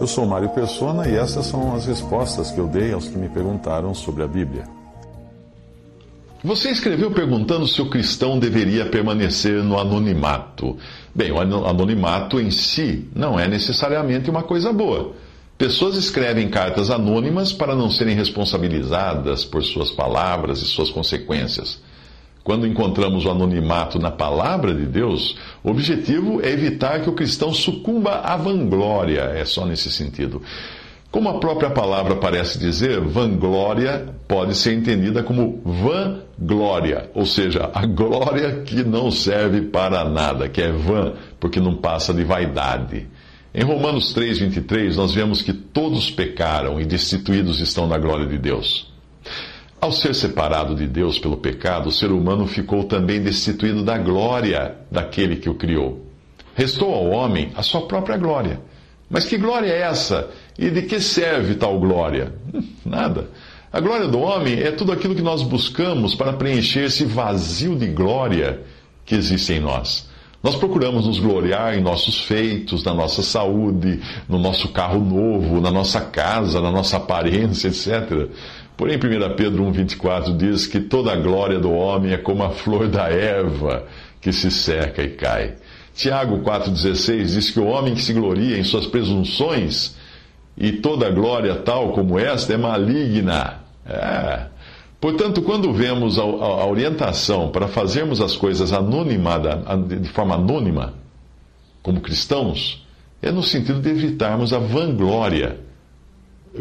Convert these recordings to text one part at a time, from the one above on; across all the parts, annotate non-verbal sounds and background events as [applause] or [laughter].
Eu sou Mário Persona e essas são as respostas que eu dei aos que me perguntaram sobre a Bíblia. Você escreveu perguntando se o cristão deveria permanecer no anonimato. Bem, o anonimato em si não é necessariamente uma coisa boa. Pessoas escrevem cartas anônimas para não serem responsabilizadas por suas palavras e suas consequências. Quando encontramos o anonimato na palavra de Deus, o objetivo é evitar que o cristão sucumba à vanglória. É só nesse sentido. Como a própria palavra parece dizer, vanglória pode ser entendida como vanglória, ou seja, a glória que não serve para nada, que é vã, porque não passa de vaidade. Em Romanos 3,23, nós vemos que todos pecaram e destituídos estão da glória de Deus. Ao ser separado de Deus pelo pecado, o ser humano ficou também destituído da glória daquele que o criou. Restou ao homem a sua própria glória. Mas que glória é essa? E de que serve tal glória? [laughs] Nada. A glória do homem é tudo aquilo que nós buscamos para preencher esse vazio de glória que existe em nós. Nós procuramos nos gloriar em nossos feitos, na nossa saúde, no nosso carro novo, na nossa casa, na nossa aparência, etc. Porém, 1 Pedro 1,24 diz que toda a glória do homem é como a flor da erva que se seca e cai. Tiago 4,16 diz que o homem que se gloria em suas presunções e toda glória tal como esta é maligna. É. Portanto, quando vemos a, a, orientação para fazermos as coisas anonimada, de forma anônima, como cristãos, é no sentido de evitarmos a vanglória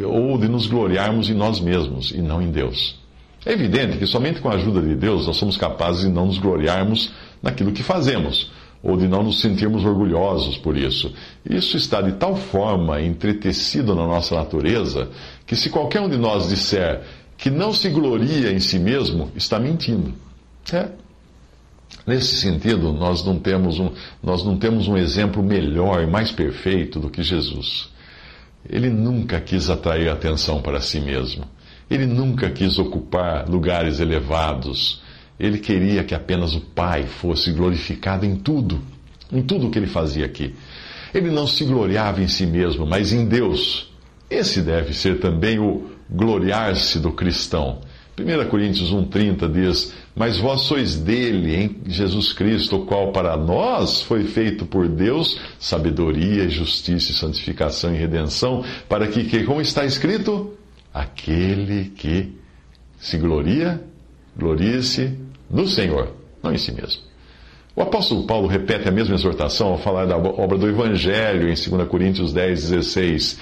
ou de nos gloriarmos em nós mesmos e não em Deus. É evidente que somente com a ajuda de Deus nós somos capazes de não nos gloriarmos naquilo que fazemos ou de não nos sentirmos orgulhosos por isso. Isso está de tal forma entretecido na nossa natureza que se qualquer um de nós disser que não se gloria em si mesmo, está mentindo. É. Nesse sentido, nós não, temos um, nós não temos um exemplo melhor e mais perfeito do que Jesus. Ele nunca quis atrair atenção para si mesmo. Ele nunca quis ocupar lugares elevados ele queria que apenas o Pai fosse glorificado em tudo, em tudo o que ele fazia aqui. Ele não se gloriava em si mesmo, mas em Deus. Esse deve ser também o gloriar-se do cristão. 1 Coríntios 1,30 diz: Mas vós sois dele, em Jesus Cristo, o qual para nós foi feito por Deus sabedoria, justiça, santificação e redenção, para que, que como está escrito, aquele que se gloria, glorie-se no Senhor, não em si mesmo. O apóstolo Paulo repete a mesma exortação ao falar da obra do Evangelho em 2 Coríntios 10, 16.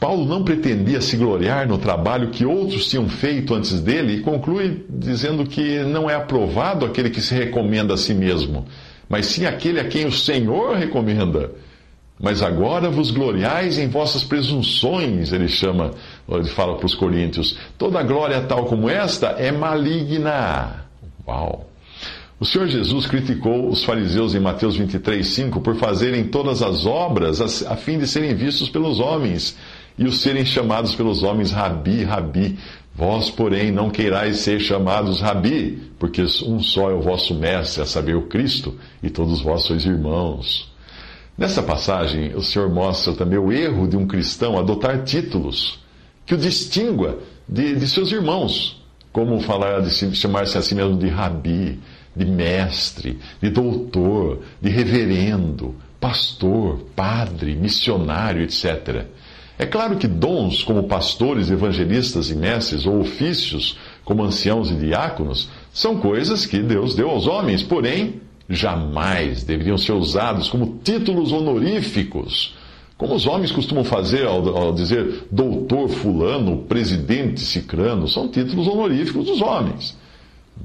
Paulo não pretendia se gloriar no trabalho que outros tinham feito antes dele e conclui dizendo que não é aprovado aquele que se recomenda a si mesmo, mas sim aquele a quem o Senhor recomenda. Mas agora vos gloriais em vossas presunções, ele chama, ele fala para os coríntios. Toda glória tal como esta é maligna. Uau! O Senhor Jesus criticou os fariseus em Mateus 23, 5 por fazerem todas as obras a, fim de serem vistos pelos homens e os serem chamados pelos homens Rabi, Rabi. Vós, porém, não queirais ser chamados Rabi, porque um só é o vosso mestre, a saber, o Cristo, e todos vós sois irmãos. Nessa passagem, o Senhor mostra também o erro de um cristão adotar títulos que o distingua de, de seus irmãos como falar de chamar-se a si mesmo de rabi, de mestre, de doutor, de reverendo, pastor, padre, missionário, etc. É claro que dons como pastores, evangelistas e mestres, ou ofícios como anciãos e diáconos, são coisas que Deus deu aos homens, porém, jamais deveriam ser usados como títulos honoríficos como os homens costumam fazer ao, ao, dizer doutor fulano, presidente cicrano, são títulos honoríficos dos homens.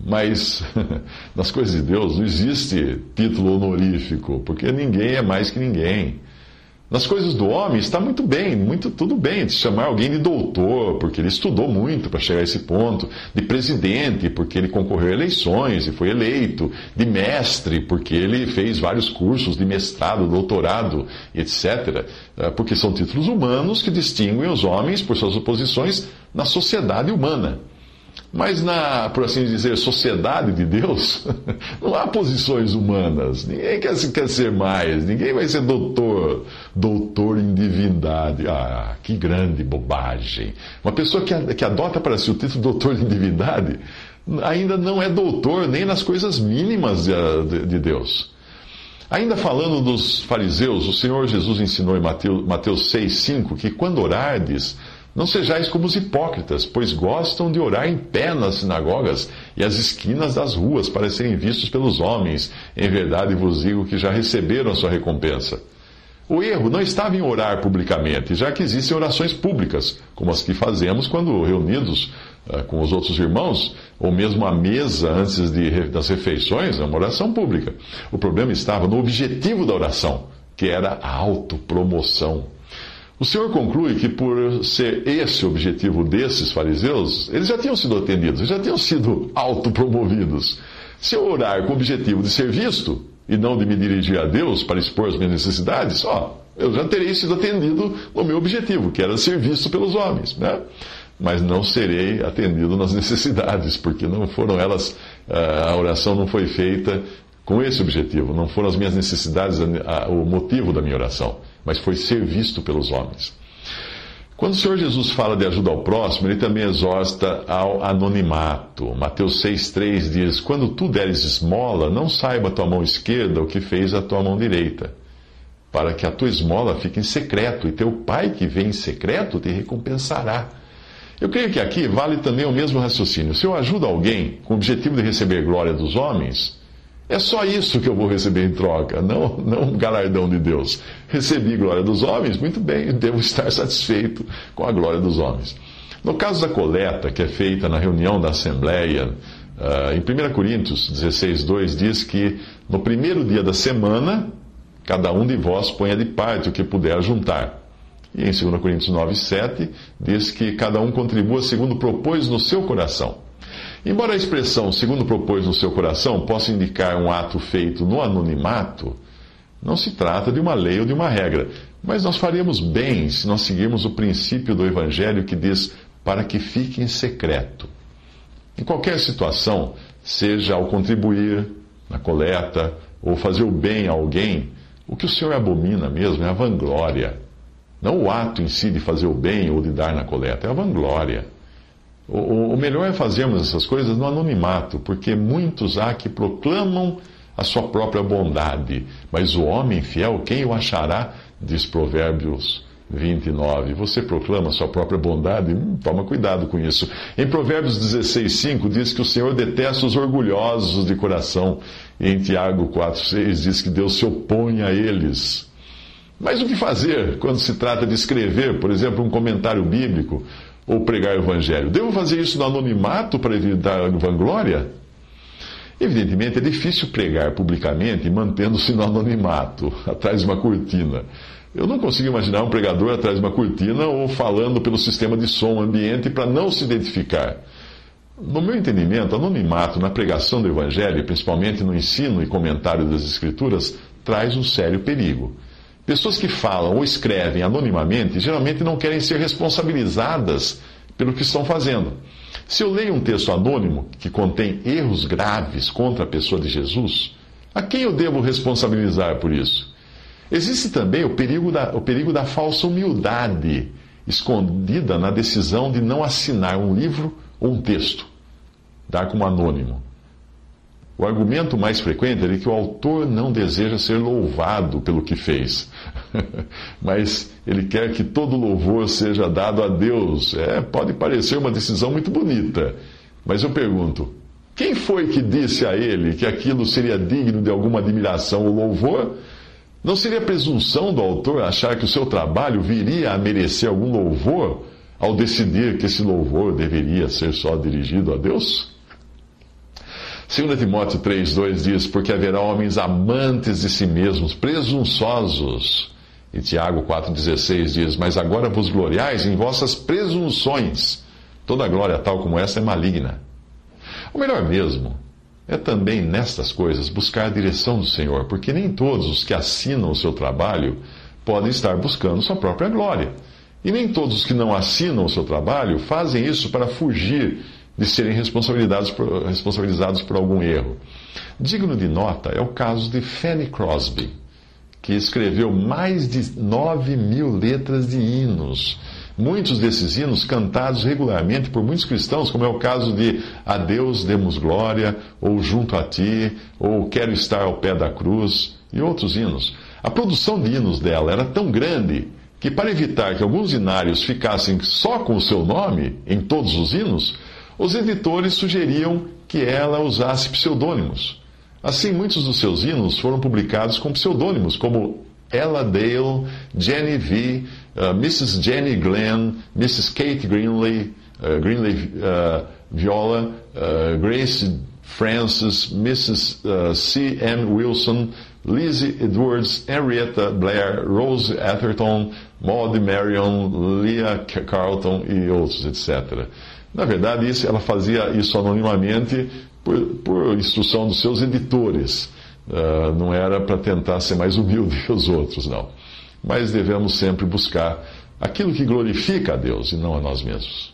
Mas [laughs] nas coisas de Deus não existe título honorífico, porque ninguém é mais que ninguém. Nas coisas do homem está muito bem, muito tudo bem, de chamar alguém de doutor, porque ele estudou muito para chegar a esse ponto, de presidente, porque ele concorreu a eleições e foi eleito, de mestre, porque ele fez vários cursos de mestrado, doutorado, etc. Eh, porque são títulos humanos que distinguem os homens por suas oposições na sociedade humana. Mas na, por assim dizer, sociedade de Deus, [laughs] não há posições humanas. Ninguém quer, quer ser mais, ninguém vai ser doutor, doutor em divindade. Ah, que grande bobagem. Uma pessoa que, que adota para si o título doutor em divindade ainda não é doutor nem nas coisas mínimas de, de, de Deus. Ainda falando dos fariseus, o Senhor Jesus ensinou em Mateus, Mateus 6, 5 que quando orardes, não sejais como os hipócritas, pois gostam de orar em pé nas sinagogas e às esquinas das ruas para serem vistos pelos homens. Em verdade vos digo que já receberam a sua recompensa. O erro não estava em orar publicamente, já que existem orações públicas, como as que fazemos quando reunidos uh, com os outros irmãos, ou mesmo à mesa antes de, das refeições, é uma oração pública. O problema estava no objetivo da oração, que era a autopromoção. O Senhor conclui que, por ser esse o objetivo desses fariseus, eles já tinham sido atendidos, já tinham sido autopromovidos. Se eu orar com o objetivo de ser visto e não de me dirigir a Deus para expor as minhas necessidades, ó, eu já terei sido atendido no meu objetivo, que era ser visto pelos homens, né? Mas não serei atendido nas [laughs] necessidades, porque não foram elas, a oração não foi feita com esse objetivo, não foram as minhas necessidades o motivo da minha oração mas foi ser visto pelos homens. Quando o Senhor Jesus fala de ajuda ao próximo, ele também exorta ao anonimato. Mateus 6,3 diz: Quando tu deres esmola, não saiba a tua mão esquerda o que fez a tua mão direita, para que a tua esmola fique em secreto, e teu pai que vem em secreto te recompensará. Eu creio que aqui vale também o mesmo raciocínio. Se eu ajudo alguém com o objetivo de receber glória dos homens, é só isso que eu vou receber em troca, não, não um galardão de Deus. Recebi glória dos homens, muito bem, devo estar satisfeito com a glória dos homens. No caso da coleta, que é feita na reunião da Assembleia, uh, em 1 Coríntios 16, 2, diz que no primeiro dia da semana, cada um de vós ponha de parte o que puder juntar. E em 2 Coríntios 9, 7, diz que cada um contribua segundo propôs no seu coração Embora a expressão segundo propôs no seu coração possa indicar um ato feito no anonimato, não se trata de uma lei ou de uma regra, mas nós faríamos bem se nós seguirmos o princípio do Evangelho que diz para que fique em secreto. Em qualquer situação, seja ao contribuir na coleta ou fazer o bem a alguém, o que o Senhor abomina mesmo é a vanglória. Não o ato em si de fazer o bem ou de dar na coleta, é a vanglória. O, o melhor é fazermos essas coisas no anonimato, porque muitos há que proclamam a sua própria bondade, mas o homem fiel, quem o achará? Diz Provérbios 29. Você proclama a sua própria bondade? Hum, toma cuidado com isso. Em Provérbios 16, 5 diz que o Senhor detesta os orgulhosos de coração. E em Tiago 4, 6 diz que Deus se opõe a eles. Mas o que fazer quando se trata de escrever, por exemplo, um comentário bíblico ou pregar o evangelho? Devo fazer isso no anonimato para evitar vanglória? Evidentemente é difícil pregar publicamente mantendo-se no anonimato, [laughs] atrás de uma cortina. Eu não consigo imaginar um pregador atrás de uma cortina ou falando pelo sistema de som ambiente para não se identificar. No meu entendimento, anonimato na pregação do Evangelho, principalmente no ensino e comentário das Escrituras, traz um sério perigo. Pessoas que falam ou escrevem anonimamente geralmente não querem ser responsabilizadas pelo que estão fazendo. Se eu leio um texto anônimo que contém erros graves contra a pessoa de Jesus, a quem eu devo responsabilizar por isso? Existe também o perigo da, o perigo da falsa humildade escondida na decisão de não assinar um livro ou um texto, dar como anônimo. O argumento mais frequente é que o autor não deseja ser louvado pelo que fez, [laughs] mas ele quer que todo louvor seja dado a Deus. É, pode parecer uma decisão muito bonita, mas eu pergunto: quem foi que disse a ele que aquilo seria digno de alguma admiração ou louvor? Não seria presunção do autor achar que o seu trabalho viria a merecer algum louvor ao decidir que esse louvor deveria ser só dirigido a Deus? 2 Timóteo 3,2 diz: Porque haverá homens amantes de si mesmos, presunçosos. E Tiago 4,16 diz: Mas agora vos gloriais em vossas presunções. Toda glória tal como essa é maligna. O melhor mesmo é também nestas coisas buscar a direção do Senhor, porque nem todos os que assinam o seu trabalho podem estar buscando sua própria glória. E nem todos os que não assinam o seu trabalho fazem isso para fugir de serem responsabilizados por, responsabilizados por algum erro. Digno de nota é o caso de Fanny Crosby, que escreveu mais de 9 mil letras de hinos. Muitos desses hinos cantados regularmente por muitos cristãos, como é o caso de A Deus demos glória, ou Junto a Ti, ou Quero estar ao pé da cruz, e outros hinos. A produção de hinos dela era tão grande que, para evitar que alguns hinários ficassem só com o seu nome em todos os hinos, os editores sugeriam que ela usasse pseudônimos. Assim, muitos dos seus hinos foram publicados com pseudônimos, como Ella Dale, Jenny V, uh, Mrs. Jenny Glenn, Mrs. Kate Greenley, uh, Greenley uh, Viola, Grace Francis, Mrs. C. M. Wilson, Lizzie Edwards, Henrietta Blair, Rose Atherton, Maud Marion, Leah Carlton e outros, etc. Na verdade, isso, ela fazia isso anonimamente por, por instrução dos seus editores. Uh, não era para tentar ser mais humilde [laughs] que os outros, não. Mas devemos sempre buscar aquilo que glorifica a Deus e não a nós mesmos.